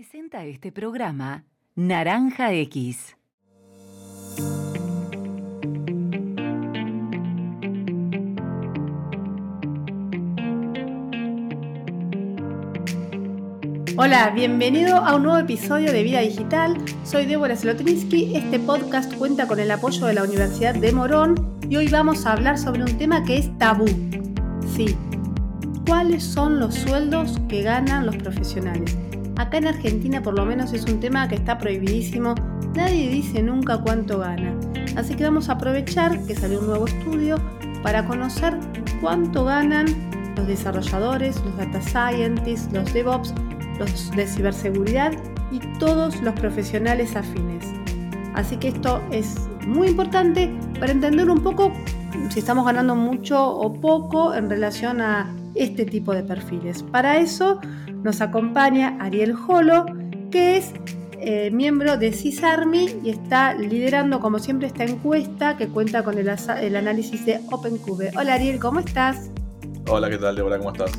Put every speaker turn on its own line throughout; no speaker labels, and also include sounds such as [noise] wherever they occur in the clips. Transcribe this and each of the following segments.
Presenta este programa Naranja X.
Hola, bienvenido a un nuevo episodio de Vida Digital. Soy Débora Slotinsky. Este podcast cuenta con el apoyo de la Universidad de Morón y hoy vamos a hablar sobre un tema que es tabú. Sí, ¿cuáles son los sueldos que ganan los profesionales? Acá en Argentina por lo menos es un tema que está prohibidísimo. Nadie dice nunca cuánto gana. Así que vamos a aprovechar que salió un nuevo estudio para conocer cuánto ganan los desarrolladores, los data scientists, los DevOps, los de ciberseguridad y todos los profesionales afines. Así que esto es muy importante para entender un poco si estamos ganando mucho o poco en relación a este tipo de perfiles. Para eso nos acompaña Ariel Jolo, que es eh, miembro de CISARMI y está liderando, como siempre, esta encuesta que cuenta con el, el análisis de OpenCube. Hola Ariel, ¿cómo estás?
Hola, ¿qué tal, Débora? ¿Cómo estás?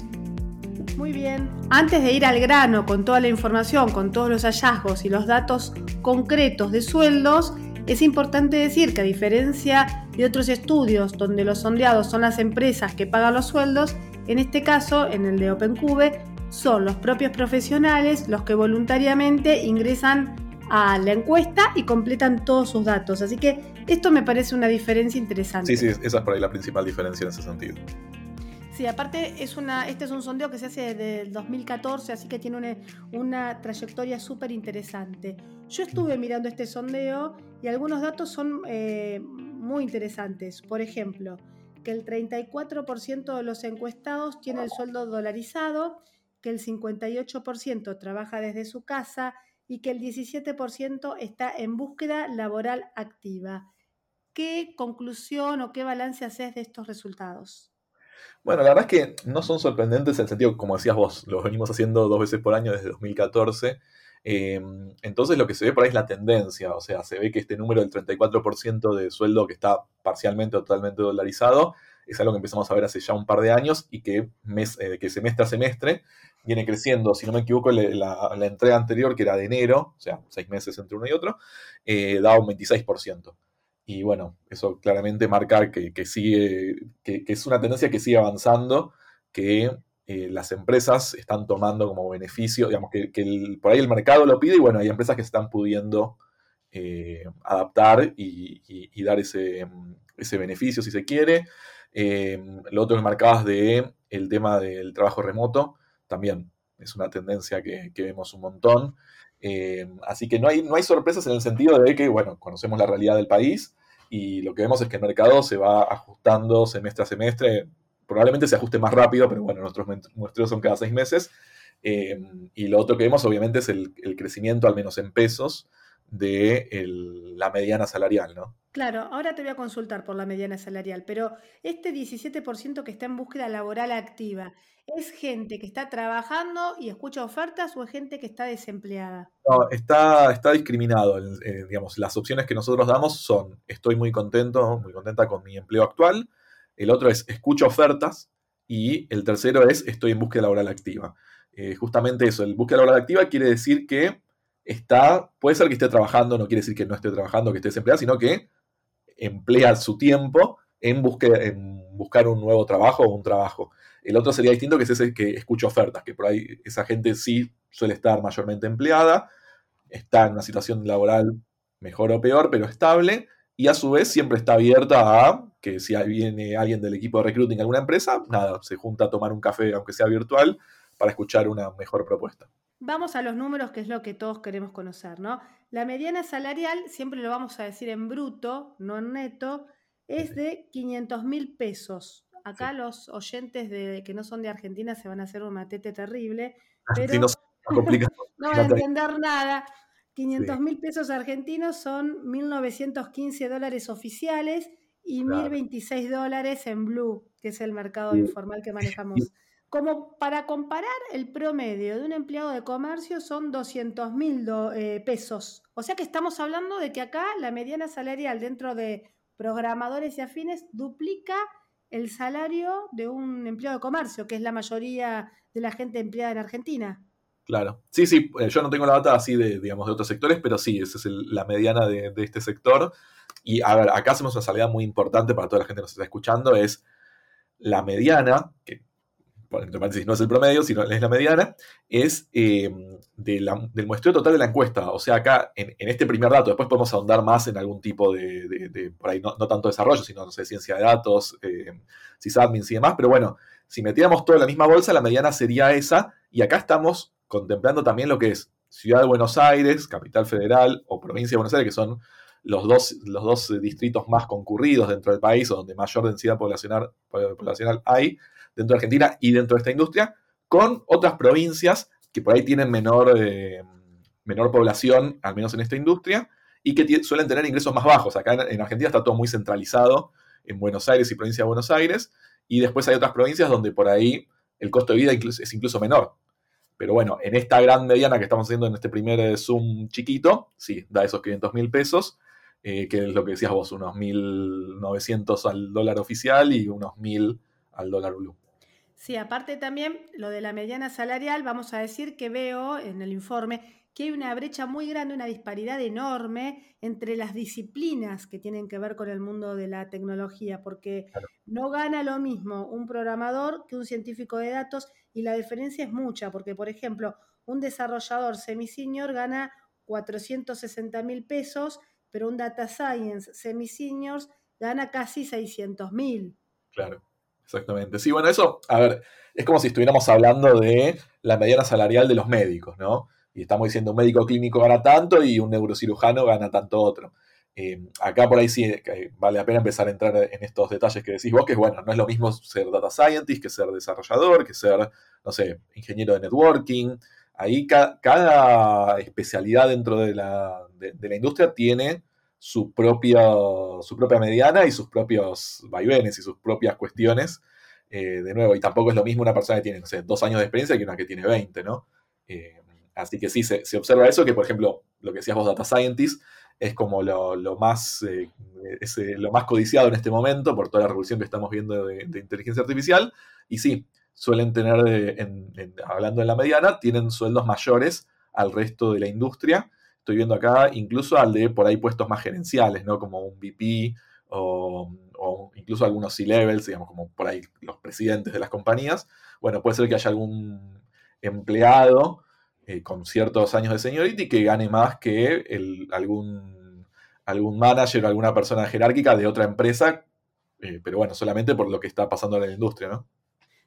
Muy bien. Antes de ir al grano con toda la información, con todos los hallazgos y los datos concretos de sueldos, es importante decir que a diferencia de otros estudios donde los sondeados son las empresas que pagan los sueldos, en este caso, en el de OpenCube, son los propios profesionales los que voluntariamente ingresan a la encuesta y completan todos sus datos. Así que esto me parece una diferencia interesante.
Sí, sí, esa es por ahí la principal diferencia en ese sentido.
Sí, aparte es una, este es un sondeo que se hace desde el 2014, así que tiene una, una trayectoria súper interesante. Yo estuve mirando este sondeo y algunos datos son eh, muy interesantes. Por ejemplo, que el 34% de los encuestados tiene el sueldo dolarizado que el 58% trabaja desde su casa y que el 17% está en búsqueda laboral activa. ¿Qué conclusión o qué balance haces de estos resultados?
Bueno, la verdad es que no son sorprendentes en el sentido, como decías vos, los venimos haciendo dos veces por año desde 2014. Em, entonces lo que se ve por ahí es la tendencia, o sea, se ve que este número del 34% de sueldo que está parcialmente o totalmente dolarizado es algo que empezamos a ver hace ya un par de años y que, mes, eh, que semestre a semestre viene creciendo, si no me equivoco, la, entrega anterior, que era de enero, o sea, seis meses entre uno y otro, eh, da un 26%. Y bueno, eso claramente marca que, sigue, que, es una tendencia que sigue avanzando, que eh, las empresas están tomando como beneficio, digamos, que, por ahí el mercado lo pide y bueno, hay empresas que están pudiendo eh, adaptar y, dar ese, ese, beneficio si se quiere. lo otro que marcabas de el tema del trabajo remoto, también es una tendencia que, vemos un montón. Eh, así que no hay, no hay sorpresas en el sentido de que, bueno, conocemos la realidad del país y lo que vemos es que el mercado se va ajustando semestre a semestre. Probablemente se ajuste más rápido, pero bueno, nuestros muestreos son cada seis meses. Eh, y lo otro que vemos, obviamente, es el, el crecimiento, al menos en pesos, de la mediana salarial, ¿no?
Claro, ahora te voy a consultar por la mediana salarial, pero este 17% que está en búsqueda laboral activa, ¿es gente que está trabajando y escucha ofertas o es gente que está desempleada?
No, está, está discriminado. Eh, digamos, las opciones que nosotros damos son estoy muy contento, muy contenta con mi empleo actual, el otro es escucho ofertas y el tercero es estoy en búsqueda laboral activa. Eh, justamente eso, el búsqueda laboral activa quiere decir que está, puede ser que esté trabajando, no quiere decir que no esté trabajando, que esté desempleado, sino que emplea su tiempo en, en buscar un nuevo trabajo o un trabajo. El otro sería distinto, que es ese que escucha ofertas, que por ahí esa gente sí suele estar mayormente empleada, está en una situación laboral mejor o peor, pero estable, y a su vez siempre está abierta a que si viene alguien del equipo de recruiting a alguna empresa, nada, se junta a tomar un café, aunque sea virtual, para escuchar una mejor propuesta.
Vamos a los números, que es lo que todos queremos conocer, ¿no? La mediana salarial, siempre lo vamos a decir en bruto, no en neto, es de 500 mil pesos. Acá los oyentes de, que no son de Argentina se van a hacer un matete terrible, pero [laughs] no van a entender nada. 500 mil pesos argentinos son 1.915 dólares oficiales y 1.026 dólares en Blue, que es el mercado informal que manejamos. Como para comparar, el promedio de un empleado de comercio son 200 mil eh, pesos. O sea que estamos hablando de que acá la mediana salarial dentro de programadores y afines duplica el salario de un empleado de comercio, que es la mayoría de la gente empleada en Argentina.
Claro. Sí, sí, eh, yo no tengo la data así de, digamos, de otros sectores, pero sí, esa es la mediana de, este sector. Y acá hacemos una salida muy importante para toda la gente que nos está escuchando, es la mediana, que entre paréntesis no es el promedio, sino es la mediana, es em, del muestreo total de la encuesta. O sea, acá en, este primer dato, después podemos ahondar más en algún tipo de, por ahí no, tanto desarrollo, sino, ciencia de datos, eh, sysadmins y demás, pero bueno, si metiéramos todo en la misma bolsa, la mediana sería esa, y acá estamos contemplando también lo que es Ciudad de Buenos Aires, Capital Federal o Provincia de Buenos Aires, que son los dos, los dos distritos más concurridos dentro del país o donde mayor densidad poblacional, poblacional hay, dentro de Argentina y dentro de esta industria, con otras provincias que por ahí tienen menor, eh, menor población, al menos en esta industria, y que suelen tener ingresos más bajos. Acá en, Argentina está todo muy centralizado en Buenos Aires y provincia de Buenos Aires, y después hay otras provincias donde por ahí el costo de vida es incluso menor. Pero bueno, en esta gran mediana que estamos haciendo en este primer eh, Zoom chiquito, sí, da esos 500 mil pesos, eh, que es lo que decías vos, unos 1.900 al dólar oficial y unos 1.000 al dólar blue.
Sí, aparte también lo de la mediana salarial, vamos a decir que veo en el informe que hay una brecha muy grande, una disparidad enorme entre las disciplinas que tienen que ver con el mundo de la tecnología, porque no gana lo mismo un programador que un científico de datos y la diferencia es mucha, porque por ejemplo, un desarrollador semi-senior gana 460 mil pesos, pero un data science semi-seniors gana casi 600 mil.
Claro. Exactamente. Sí, bueno, eso, a ver, es como si estuviéramos hablando de la mediana salarial de los médicos, ¿no? Y estamos diciendo un médico clínico gana tanto y un neurocirujano gana tanto otro. Eh, acá por ahí sí vale la pena empezar a entrar en estos detalles que decís vos, que bueno, no es lo mismo ser data scientist que ser desarrollador, que ser, no sé, ingeniero de networking. Ahí cada especialidad dentro de la, de la industria tiene su propia, su propia mediana y sus propios vaivenes y sus propias cuestiones. Eh, de nuevo, y tampoco es lo mismo una persona que tiene, dos años de experiencia que una que tiene 20, ¿no? Eh, así que sí, se, observa eso, que por ejemplo, lo que decías vos, Data Scientist, es como lo, más, eh, lo más codiciado en este momento por toda la revolución que estamos viendo de, inteligencia artificial. Y sí, suelen tener, hablando en la mediana, tienen sueldos mayores al resto de la industria estoy viendo acá, incluso al de por ahí puestos más gerenciales, ¿no? Como un VP o, incluso algunos C-levels, digamos, como por ahí los presidentes de las compañías. Bueno, puede ser que haya algún empleado eh, con ciertos años de seniority que gane más que algún, algún manager o alguna persona jerárquica de otra empresa, eh, pero bueno, solamente por lo que está pasando en la industria, ¿no?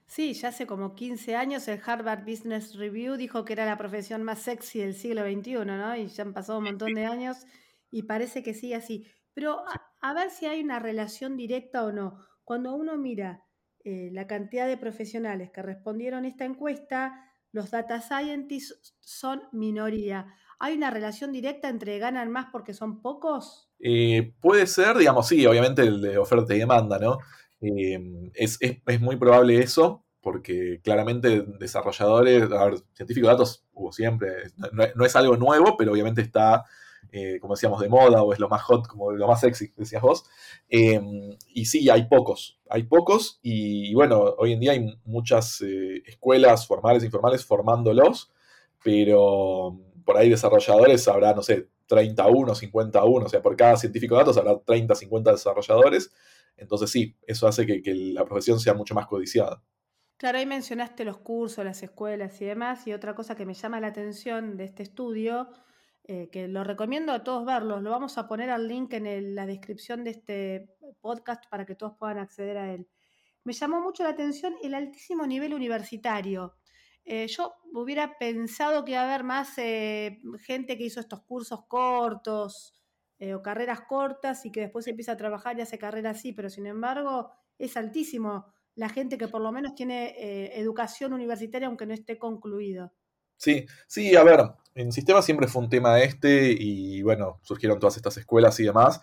Sí, ya hace como 15 años el Harvard Business Review dijo que era la profesión más sexy del siglo XXI, ¿no? Y ya han pasado un montón de años y parece que sigue así. Pero a, ver si hay una relación directa o no. Cuando uno mira eh, la cantidad de profesionales que respondieron a esta encuesta, los data scientists son minoría. ¿Hay una relación directa entre ganan más porque son pocos?
Eh, puede ser, digamos, sí, obviamente el de oferta y demanda, ¿no? Em, es, muy probable eso, porque claramente desarrolladores, a ver, científicos de datos hubo siempre, no, es algo nuevo, pero obviamente está, eh, como decíamos, de moda o es lo más hot, como lo más sexy, decías vos. Em, y sí, hay pocos, hay pocos, y, bueno, hoy en día hay muchas eh, escuelas formales e informales formándolos, pero por ahí desarrolladores habrá, no sé, 31, 51, o sea, por cada científico de datos habrá 30, 50 desarrolladores entonces sí, eso hace que, la profesión sea mucho más codiciada.
Claro, ahí mencionaste los cursos, las escuelas y demás, y otra cosa que me llama la atención de este estudio, eh, que lo recomiendo a todos verlos, lo vamos a poner al link en la descripción de este podcast para que todos puedan acceder a él. Me llamó mucho la atención el altísimo nivel universitario. Eh, yo hubiera pensado que iba a haber más eh, gente que hizo estos cursos cortos, eh, o carreras cortas y que después empieza a trabajar y hace carreras así, pero sin embargo es altísimo la gente que por lo menos tiene eh, educación universitaria aunque no esté concluido.
Sí, sí, a ver, en sistema siempre fue un tema este y bueno, surgieron todas estas escuelas y demás.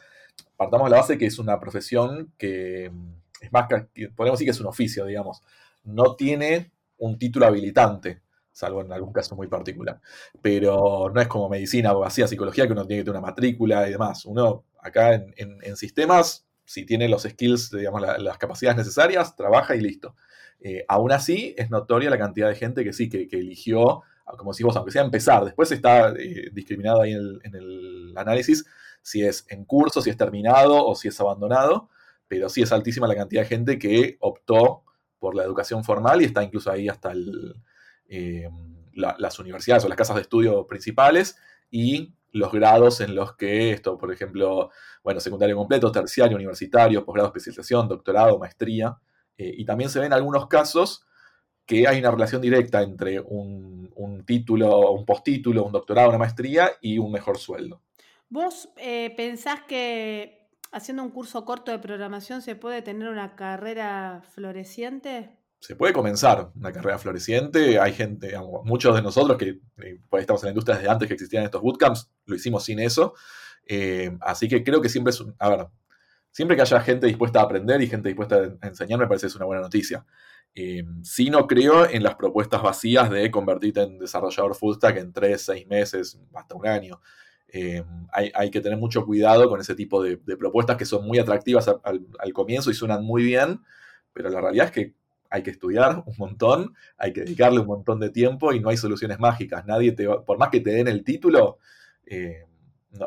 Partamos de la base que es una profesión que mm, es más, podemos decir que es un oficio, digamos. No tiene un título habilitante salvo en algún caso muy particular. Pero no es como medicina, abogacía, psicología, que uno tiene que tener una matrícula y demás. Uno acá en, sistemas, si tiene los skills, digamos, las capacidades necesarias, trabaja y listo. Eh, aún así, es notoria la cantidad de gente que sí, que, eligió como decís vos, aunque sea empezar, después está eh, discriminado ahí en el, análisis si es en curso, si es terminado o si es abandonado, pero sí es altísima la cantidad de gente que optó por la educación formal y está incluso ahí hasta eh, las universidades o las casas de estudio principales y los grados en los que esto, por ejemplo, bueno, secundario completo, terciario, universitario, posgrado, especialización, doctorado, maestría, eh, y también se ven algunos casos que hay una relación directa entre un, título, un postítulo, un doctorado, una maestría y un mejor sueldo.
¿Vos eh, pensás que haciendo un curso corto de programación se puede tener una carrera floreciente?
Se puede comenzar una carrera floreciente. Hay gente, muchos de nosotros que eh, estamos en la industria desde antes que existían estos bootcamps, lo hicimos sin eso. Eh, así que creo que siempre es un, a ver, siempre que haya gente dispuesta a aprender y gente dispuesta a enseñar, me parece que es una buena noticia. Eh, sí no creo en las propuestas vacías de convertirte en desarrollador full stack en tres, seis meses, hasta un año. Eh, hay, que tener mucho cuidado con ese tipo de, propuestas que son muy atractivas al, comienzo y suenan muy bien, pero la realidad es que hay que estudiar un montón, hay que dedicarle un montón de tiempo y no hay soluciones mágicas. Nadie te por más que te den el título, eh,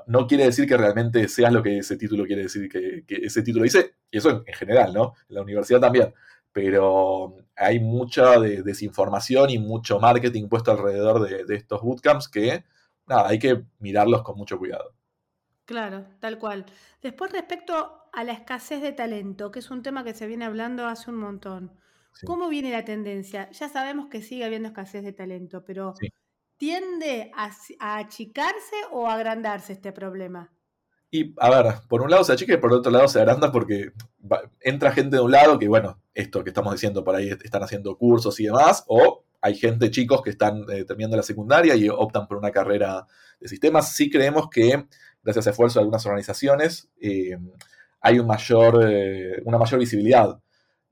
no, quiere decir que realmente seas lo que ese título quiere decir que, ese título dice, y eso en, general, ¿no? En la universidad también. Pero hay mucha desinformación y mucho marketing puesto alrededor de, estos bootcamps que, nada, hay que mirarlos con mucho cuidado.
Claro, tal cual. Después, respecto a la escasez de talento, que es un tema que se viene hablando hace un montón. ¿Cómo viene la tendencia? Ya sabemos que sigue habiendo escasez de talento, pero ¿Tiende a, achicarse o a agrandarse este problema?
Y a ver, por un lado se achica y por otro lado se agranda porque entra gente de un lado que, bueno, esto que estamos diciendo por ahí están haciendo cursos y demás, o hay gente, chicos, que están eh, terminando la secundaria y optan por una carrera de sistemas. Sí creemos que, gracias a esfuerzo de algunas organizaciones, eh, hay un mayor, eh, una mayor visibilidad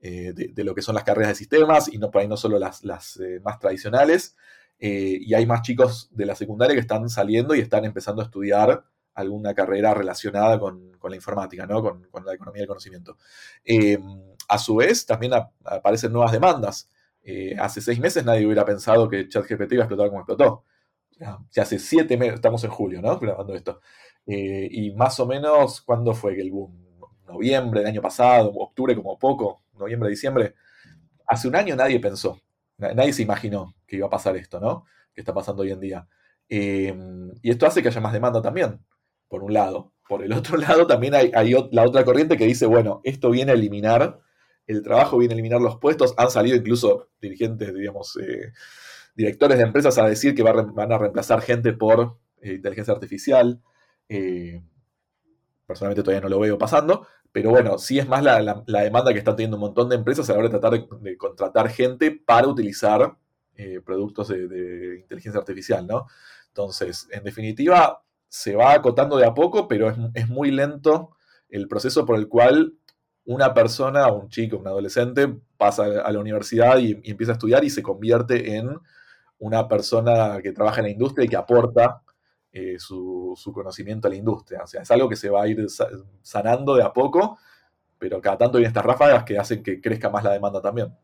de, lo que son las carreras de sistemas y no por ahí no solo las, las más tradicionales. Eh, y hay más chicos de la secundaria que están saliendo y están empezando a estudiar alguna carrera relacionada con, la informática, ¿no? con, la economía del conocimiento. Eh, a su vez, también aparecen nuevas demandas. Eh, hace seis meses nadie hubiera pensado que ChatGPT iba a explotar como explotó. Ya, hace siete meses, estamos en julio, ¿no? Grabando esto. y más o menos, ¿cuándo fue el boom? Noviembre del año pasado, octubre como poco, noviembre, diciembre. Hace un año nadie pensó Nadie se imaginó que iba a pasar esto, ¿no? Que está pasando hoy en día. Em, y esto hace que haya más demanda también, por un lado. Por el otro [laughs] lado, también hay, la otra corriente que dice, bueno, esto viene a eliminar el trabajo, viene a eliminar los puestos. Han salido incluso dirigentes, digamos, eh, directores de empresas a decir que van a reemplazar gente por eh, inteligencia artificial. Eh, personalmente todavía no lo veo pasando, pero bueno, sí es más la, demanda que están teniendo un montón de empresas a la hora de tratar de, contratar gente para utilizar eh, productos de, inteligencia artificial, ¿no? Entonces, en definitiva, se va acotando de a poco, pero es, muy lento el proceso por el cual una persona, un chico, un adolescente, pasa a la universidad y empieza a estudiar y se convierte en una persona que trabaja en la industria y que aporta eh, su, conocimiento a la industria. O sea, es algo que se va a ir sanando de a poco, pero cada tanto hay estas ráfagas que hacen que crezca más la demanda también.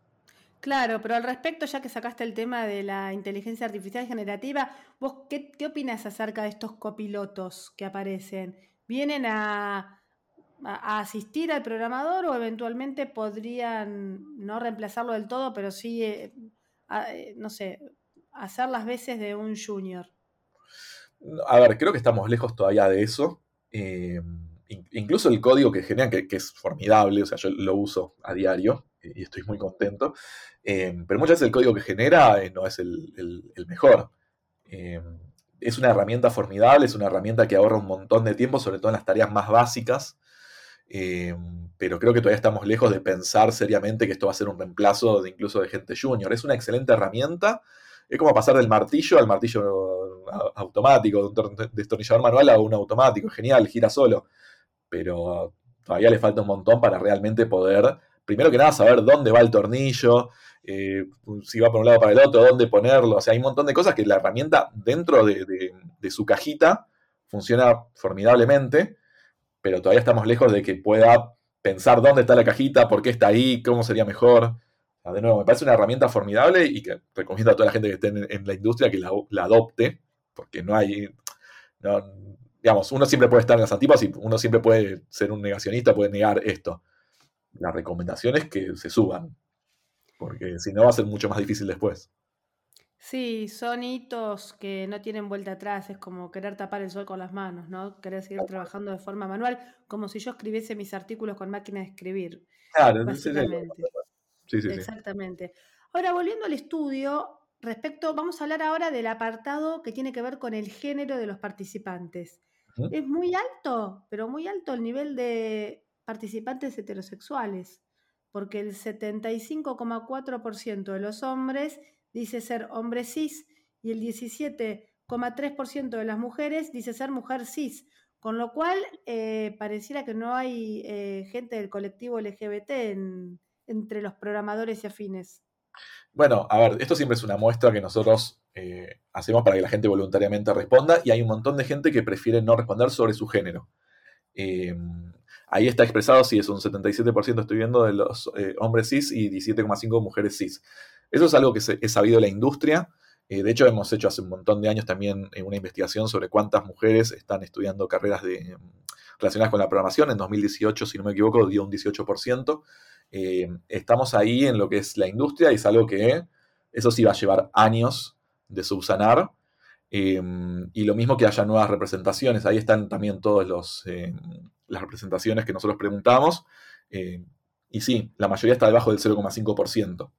Claro, pero al respecto, ya que sacaste el tema de la inteligencia artificial generativa, ¿vos qué, opinas acerca de estos copilotos que aparecen? ¿Vienen a, asistir al programador o eventualmente podrían no reemplazarlo del todo, pero sí, eh, eh, no sé, hacer las veces de un junior?
A ver, creo que estamos lejos todavía de eso. Eh, incluso el código que generan, que, es formidable, o sea, yo lo uso a diario y estoy muy contento, eh, pero muchas veces el código que genera eh, no es el, mejor. es una herramienta formidable, es una herramienta que ahorra un montón de tiempo, sobre todo en las tareas más básicas, pero creo que todavía estamos lejos de pensar seriamente que esto va a ser un reemplazo de incluso de gente junior. Es una excelente herramienta, es como pasar del martillo al martillo automático, de un destornillador manual a un automático, genial, gira solo. Pero todavía le falta un montón para realmente poder, primero que nada, saber dónde va el tornillo, eh, si va por un lado para el otro, dónde ponerlo. O sea, hay un montón de cosas que la herramienta dentro de, su cajita funciona formidablemente, pero todavía estamos lejos de que pueda pensar dónde está la cajita, por qué está ahí, cómo sería mejor. De nuevo, me parece una herramienta formidable y que recomiendo a toda la gente que esté en, la industria que la, adopte, porque no hay, digamos, uno siempre puede estar en las antipas y uno siempre puede ser un negacionista, puede negar esto. La recomendación es que se suban, porque si no va a ser mucho más difícil después.
Sí, son hitos que no tienen vuelta atrás, es como querer tapar el sol con las manos, ¿no? Querer seguir trabajando de forma manual, como si yo escribiese mis artículos con máquina de escribir. Claro, básicamente. Sí, sí, Exactamente. Ahora, volviendo al estudio, respecto, vamos a hablar ahora del apartado que tiene que ver con el género de los participantes. Es muy alto, pero muy alto el nivel de participantes heterosexuales, porque el 75,4% de los hombres dice ser hombre cis y el 17,3% de las mujeres dice ser mujer cis, con lo cual eh, pareciera que no hay eh, gente del colectivo LGBT entre los programadores y afines.
Bueno, a ver, esto siempre es una muestra que nosotros eh, hacemos para que la gente voluntariamente responda y hay un montón de gente que prefiere no responder sobre su género. ahí está expresado, si es un 77% estoy viendo de los hombres cis y 17,5% mujeres cis. Eso es algo que es sabido de la industria. Eh, de hecho, hemos hecho hace un montón de años también eh, una investigación sobre cuántas mujeres están estudiando carreras de, relacionadas con la programación. En 2018, si no me equivoco, dio un 18%. Eh, estamos ahí en lo que es la industria y es algo que eso sí va a llevar años de subsanar. y lo mismo que haya nuevas representaciones. Ahí están también todas las representaciones que nosotros preguntamos. y sí, la mayoría está debajo del 0,5%.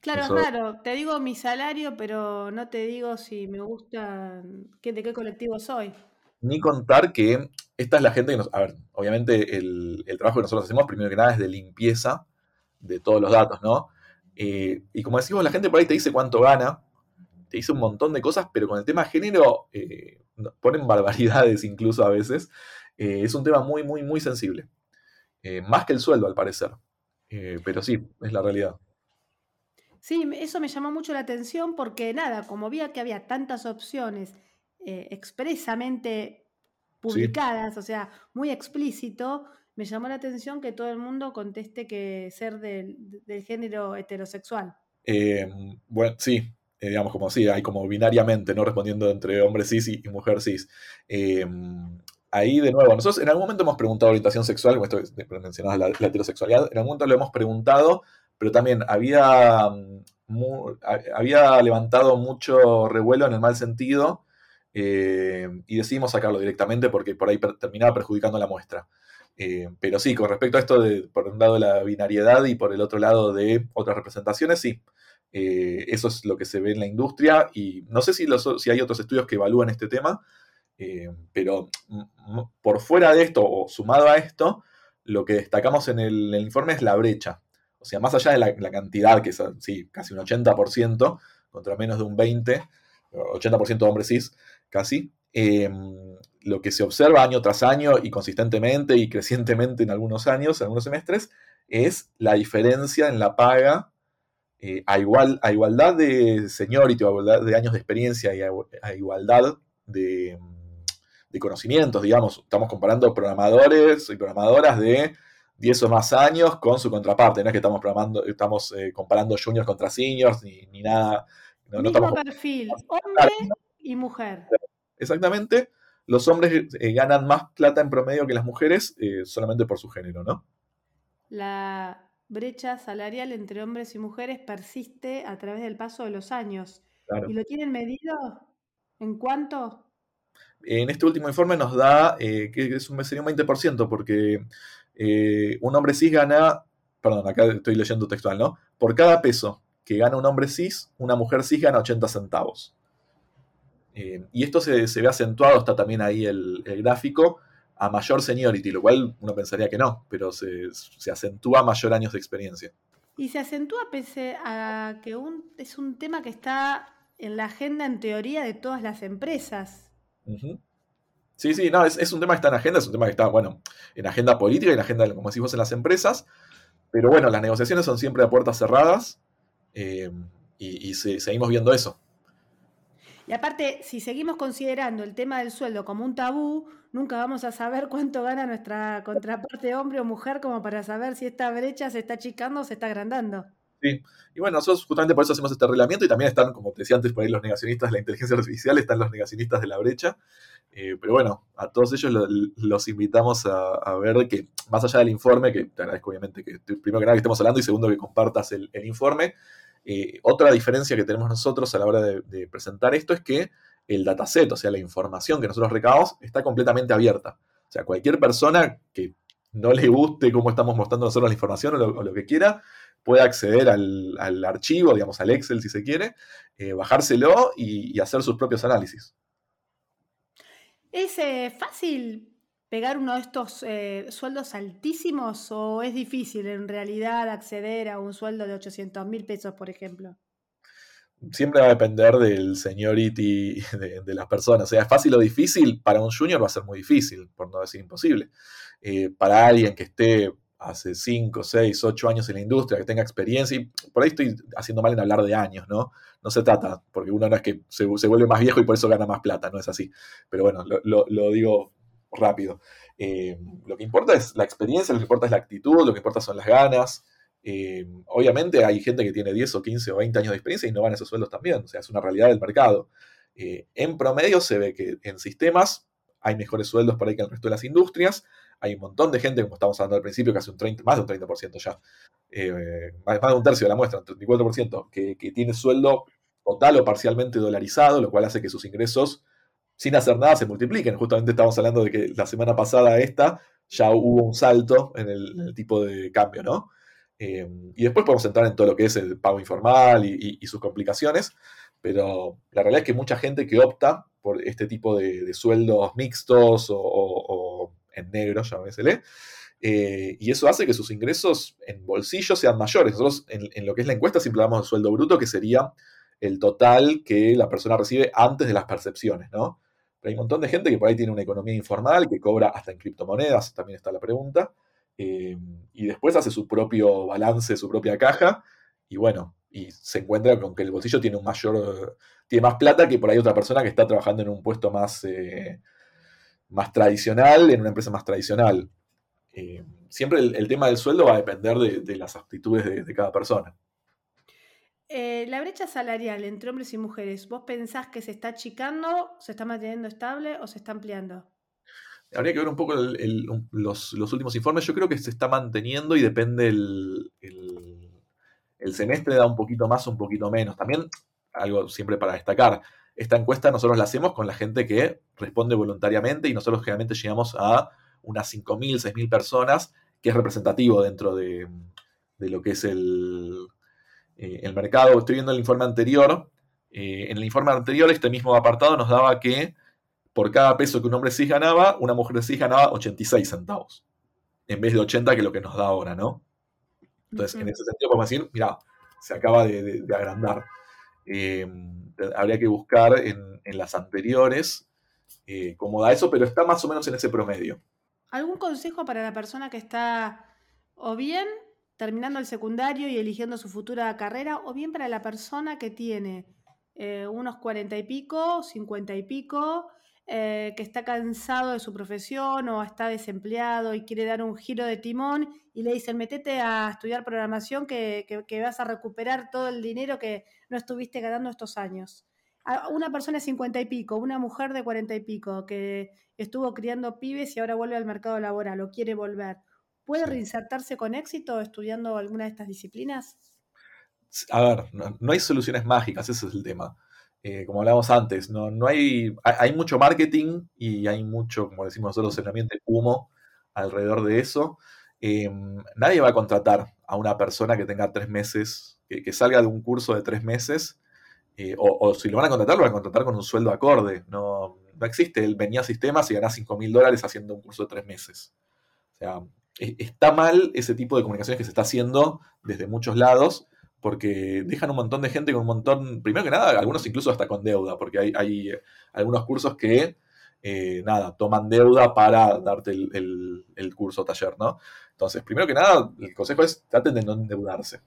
Claro, claro, te digo mi salario, pero no te digo si me gusta, de qué colectivo soy.
Ni contar que esta es la gente que nos... A ver, obviamente el, trabajo que nosotros hacemos, primero que nada, es de limpieza de todos los datos, ¿no? Eh, y como decimos, la gente por ahí te dice cuánto gana, te dice un montón de cosas, pero con el tema género eh, ponen barbaridades incluso a veces. Eh, es un tema muy, muy, muy sensible. más que el sueldo, al parecer. pero sí, es la realidad.
Sí, eso me llamó mucho la atención porque nada, como vi que había tantas opciones eh, expresamente publicadas, o sea, muy explícito, me llamó la atención que todo el mundo conteste que ser del, género heterosexual.
Em, bueno, sí, eh, digamos como sí, hay como binariamente, ¿no? Respondiendo entre hombre cis y, mujer cis. Ahí de nuevo, nosotros en algún momento hemos preguntado orientación sexual, como esto mencionabas la, la, heterosexualidad, en algún momento lo hemos preguntado pero también había, mm, había levantado mucho revuelo en el mal sentido eh, y decidimos sacarlo directamente porque por ahí terminaba perjudicando la muestra. Eh, pero sí, con respecto a esto de, por un lado, la binariedad y por el otro lado de otras representaciones, sí. Eh, eso es lo que se ve en la industria y no sé si, si hay otros estudios que evalúan este tema, pero mm, por fuera de esto o sumado a esto, lo que destacamos en el informe es la brecha. O sea, más allá de la, cantidad, que es casi un 80% contra menos de un 20%, 80% de hombres cis, casi, em, lo que se observa año tras año y consistentemente y crecientemente en algunos años, en algunos semestres, es la diferencia en la paga eh, a, igual, a igualdad de seniority, a igualdad de años de experiencia y a, igualdad de, de, conocimientos, digamos. Estamos comparando programadores y programadoras de 10 o más años con su contraparte. No es que estamos programando, estamos eh, comparando juniors contra seniors ni, nada.
No, Mismo perfil, hombre y mujer.
Exactamente. Los hombres eh, ganan más plata en promedio que las mujeres eh, solamente por su género, ¿no?
La brecha salarial entre hombres y mujeres persiste a través del paso de los años. ¿Y lo tienen medido? ¿En cuánto?
En este último informe nos da que es un, sería un 20%, porque eh, un hombre cis gana, perdón, acá estoy leyendo textual, ¿no? Por cada peso que gana un hombre cis, una mujer cis gana 80 centavos. Eh, y esto se, ve acentuado, está también ahí el, gráfico, a mayor seniority, lo cual uno pensaría que no, pero se, acentúa a mayor años de experiencia.
Y se acentúa pese a que es un tema que está en la agenda en teoría de todas las empresas.
Sí, sí, no, es, un tema que está en agenda, es un tema que está, bueno, en agenda política y en agenda, como decimos, en las empresas. Pero bueno, las negociaciones son siempre a puertas cerradas eh, y, seguimos viendo eso.
Y aparte, si seguimos considerando el tema del sueldo como un tabú, nunca vamos a saber cuánto gana nuestra contraparte hombre o mujer como para saber si esta brecha se está achicando o se está agrandando.
Sí. Y bueno, nosotros justamente por eso hacemos este reglamento y también están, como te decía antes, por ahí los negacionistas de la inteligencia artificial, están los negacionistas de la brecha. Eh, pero bueno, a todos ellos los invitamos a, ver que, más allá del informe, que te agradezco obviamente que primero que nada que estemos hablando y segundo que compartas el, informe, eh, otra diferencia que tenemos nosotros a la hora de, presentar esto es que el dataset, o sea, la información que nosotros recabamos, está completamente abierta. O sea, cualquier persona que no le guste cómo estamos mostrando nosotros la información o lo, que quiera, puede acceder al, archivo, digamos, al Excel si se quiere, eh, bajárselo y hacer sus propios análisis.
¿Es eh, fácil pegar uno de estos eh, sueldos altísimos o es difícil en realidad acceder a un sueldo de 800 mil pesos, por ejemplo?
Siempre va a depender del seniority [laughs] de, de, las personas. O sea, fácil o difícil. Para un junior va a ser muy difícil, por no decir imposible. Eh, para alguien que esté hace 5, 6, 8 años en la industria, que tenga experiencia, y por ahí estoy haciendo mal en hablar de años, ¿no? No se trata, porque uno no es que se, vuelve más viejo y por eso gana más plata, no es así. Pero bueno, lo, digo rápido. Eh, lo que importa es la experiencia, lo que importa es la actitud, lo que importa son las ganas. Eh, obviamente hay gente que tiene 10 o 15 o 20 años de experiencia y no van esos sueldos también, o sea, es una realidad del mercado. Eh, en promedio se ve que en sistemas hay mejores sueldos por ahí que en el resto de las industrias, hay un montón de gente, como estábamos hablando al principio, hace un 30, más de un 30% ya, más, de un tercio de la muestra, un 34%, que, que tiene sueldo total o parcialmente dolarizado, lo cual hace que sus ingresos, sin hacer nada, se multipliquen. Justamente estamos hablando de que la semana pasada esta ya hubo un salto en el, tipo de cambio, ¿no? Eh, y después podemos entrar en todo lo que es el pago informal y, sus complicaciones, pero la realidad es que mucha gente que opta por este tipo de, sueldos mixtos o en negro, llamémosele. Eh, y eso hace que sus ingresos en bolsillo sean mayores. Nosotros en, lo que es la encuesta siempre damos el sueldo bruto, que sería el total que la persona recibe antes de las percepciones, ¿no? Pero hay un montón de gente que por ahí tiene una economía informal, que cobra hasta en criptomonedas, también está la pregunta, eh, y después hace su propio balance, su propia caja, y bueno, y se encuentra con que el bolsillo tiene un mayor, tiene más plata que por ahí otra persona que está trabajando en un puesto más... Eh, más tradicional en una empresa más tradicional. Eh, siempre el, tema del sueldo va a depender de, las aptitudes de, cada persona.
Eh, la brecha salarial entre hombres y mujeres, ¿vos pensás que se está achicando, se está manteniendo estable o se está ampliando?
Habría que ver un poco los, últimos informes. Yo creo que se está manteniendo y depende el, el semestre, da un poquito más un poquito menos. También, algo siempre para destacar, esta encuesta nosotros la hacemos con la gente que responde voluntariamente y nosotros generalmente llegamos a unas 5.000, 6.000 personas, que es representativo dentro de, lo que es el, eh, el, mercado. Estoy viendo el informe anterior. Eh, en el informe anterior, este mismo apartado nos daba que por cada peso que un hombre cis ganaba, una mujer cis ganaba 86 centavos, en vez de 80 que es lo que nos da ahora, ¿no? Entonces, en ese sentido podemos decir, mira, se acaba de, agrandar. Eh, habría que buscar en, las anteriores cómo da eso, pero está más o menos en ese promedio.
¿Algún consejo para la persona que está o bien terminando el secundario y eligiendo su futura carrera, o bien para la persona que tiene eh, unos cuarenta y pico, cincuenta y pico, eh, que está cansado de su profesión o está desempleado y quiere dar un giro de timón y le dicen, metete a estudiar programación que, vas a recuperar todo el dinero que no estuviste ganando estos años. una persona de cincuenta y pico, una mujer de cuarenta y pico que estuvo criando pibes y ahora vuelve al mercado laboral o quiere volver, ¿puede reinsertarse con éxito estudiando alguna de estas disciplinas?
A ver, no hay soluciones mágicas, ese es el tema. Eh, como hablábamos antes, no, no hay, hay mucho marketing y hay mucho, como decimos nosotros en el ambiente, humo alrededor de eso. Em, nadie va a contratar a una persona que tenga tres meses, que, salga de un curso de tres meses, eh, o, si lo van a contratar, lo van a contratar con un sueldo acorde. No, no existe el venía a sistemas y ganás 5 mil dólares haciendo un curso de tres meses. O sea, está mal ese tipo de comunicaciones que se está haciendo desde muchos lados porque dejan un montón de gente con un montón, primero que nada, algunos incluso hasta con deuda, porque hay, hay eh, algunos cursos que, eh, nada, toman deuda para darte el, el, curso taller, ¿no? Entonces, primero que nada, el consejo es traten de no endeudarse,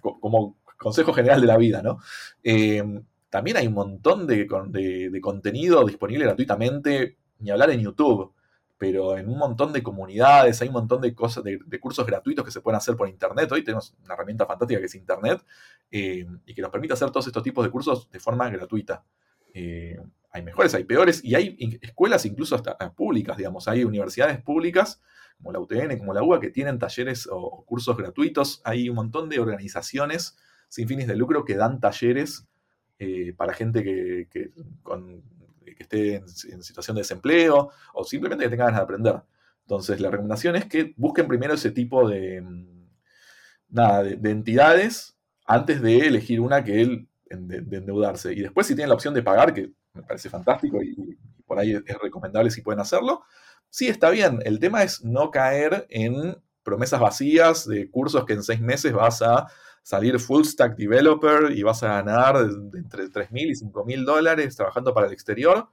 como consejo general de la vida, ¿no? Eh, también hay un montón de, de, de, contenido disponible gratuitamente, ni hablar en YouTube. Pero en un montón de comunidades, hay un montón de cosas, de, cursos gratuitos que se pueden hacer por internet. Hoy tenemos una herramienta fantástica que es internet eh, y que nos permite hacer todos estos tipos de cursos de forma gratuita. Eh, hay mejores, hay peores, y hay escuelas incluso hasta públicas, digamos, hay universidades públicas como la UTN, como la UA, que tienen talleres o cursos gratuitos. Hay un montón de organizaciones sin fines de lucro que dan talleres eh, para gente que, esté en, situación de desempleo o simplemente que tenga ganas de aprender. Entonces, la recomendación es que busquen primero ese tipo de, mm, nada, de, entidades antes de elegir una que él de, endeudarse. Y después, si tienen la opción de pagar, que me parece fantástico y por ahí es recomendable si pueden hacerlo, sí está bien. El tema es no caer en promesas vacías de cursos que en seis meses vas a salir full stack developer y vas a ganar entre 3.000 y 5.000 dólares trabajando para el exterior,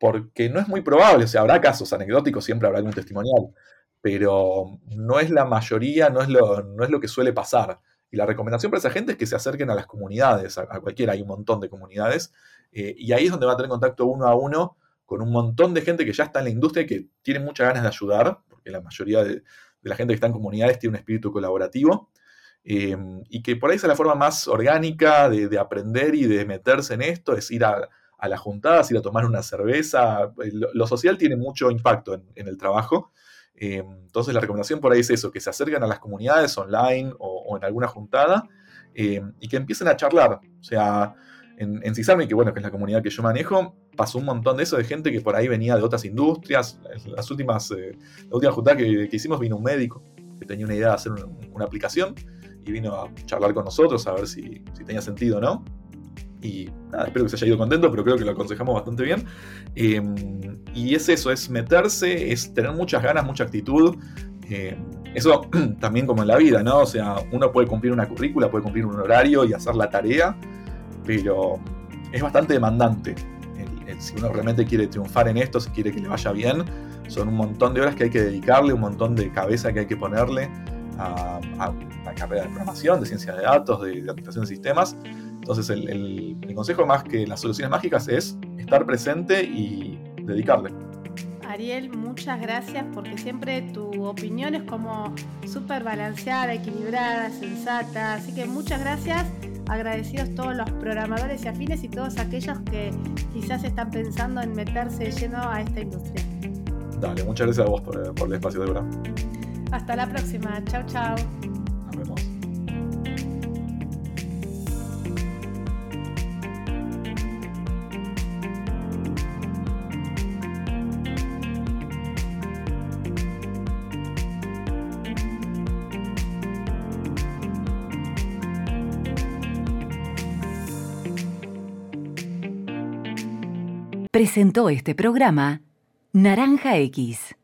porque no es muy probable, o sea, habrá casos anecdóticos, siempre habrá algún testimonial, pero no es la mayoría, no es lo, no es lo que suele pasar. Y la recomendación para esa gente es que se acerquen a las comunidades, a, cualquiera, hay un montón de comunidades, eh, y ahí es donde va a tener contacto uno a uno con un montón de gente que ya está en la industria y que tiene muchas ganas de ayudar, porque la mayoría de, de la gente que está en comunidades tiene un espíritu colaborativo. Em, y que por ahí es la forma más orgánica de, aprender y de meterse en esto, es ir a, a las juntadas, ir a tomar una cerveza. Lo, social tiene mucho impacto en, el trabajo. Em, entonces la recomendación por ahí es eso, que se acerquen a las comunidades online o, en alguna juntada em, y que empiecen a charlar. O sea, en, en CISARMI, que bueno, que es la comunidad que yo manejo, pasó un montón de eso de gente que por ahí venía de otras industrias. Las últimas, eh, la última juntada que, hicimos vino un médico que tenía una idea de hacer una aplicación y vino a charlar con nosotros a ver si, tenía sentido o no. Y nada, espero que se haya ido contento, pero creo que lo aconsejamos bastante bien. Em, y es eso, es meterse, es tener muchas ganas, mucha actitud. Em, eso [clears throat] también como en la vida, ¿no? O sea, uno puede cumplir una currícula, puede cumplir un horario y hacer la tarea, pero es bastante demandante. si uno realmente quiere triunfar en esto, si quiere que le vaya bien, son un montón de horas que hay que dedicarle, un montón de cabeza que hay que ponerle a, la carrera de programación, de ciencia de datos, de, aplicación de sistemas. Entonces el, el, consejo más que las soluciones mágicas es estar presente y dedicarle.
Ariel, muchas gracias porque siempre tu opinión es como súper balanceada, equilibrada, sensata. Así que muchas gracias. Agradecidos todos los programadores y afines y todos aquellos que quizás están pensando en meterse lleno a esta industria.
Dale, muchas gracias a vos por, por el espacio, de verdad.
Hasta la próxima. Chao, chao.
Nos vemos.
Presentó este programa Naranja X.